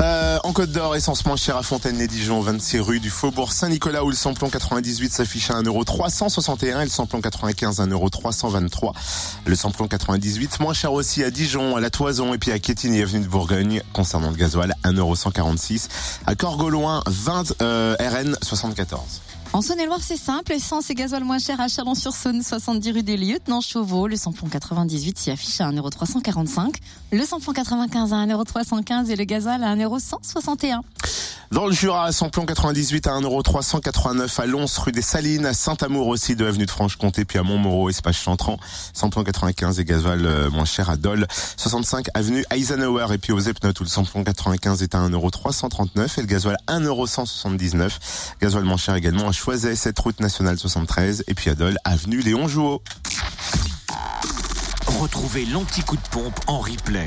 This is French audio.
Euh, en Côte d'Or, essence moins chère à Fontaine-les-Dijon, 26 rue du Faubourg Saint-Nicolas où le samplon 98 s'affiche à 1,361€ et le samplon 95 à 1,323€. Le samplon 98 moins cher aussi à Dijon, à La Toison et puis à Quétigny, avenue de Bourgogne. Concernant le gasoil, 1,146€. À Corgoloin, 20 euh, RN 74. En Saône-et-Loire, c'est simple. Essence et gasoil moins cher à Chalon-sur-Saône, 70 rue des Lieutenants Chauveau. Le samplon 98 s'y affiche à 1,345€. Le samplon 95 à 1,315€ et le gasoil à 1,161€. Dans le Jura, samplon 98 à 1,389€ à Lons, rue des Salines, à Saint-Amour aussi de avenue de Franche-Comté, puis à Montmoreau, espace Chantran. Samplon 95 et gasoil euh, moins cher à Dole, 65 avenue Eisenhower et puis aux Epnotes où le samplon 95 est à 1,339€ et le gasoil 1,179€. Gasoil moins cher également à Choiset, cette route nationale 73 et puis à Dole, avenue Léon Jouot. Retrouvez l'anti-coup de pompe en replay.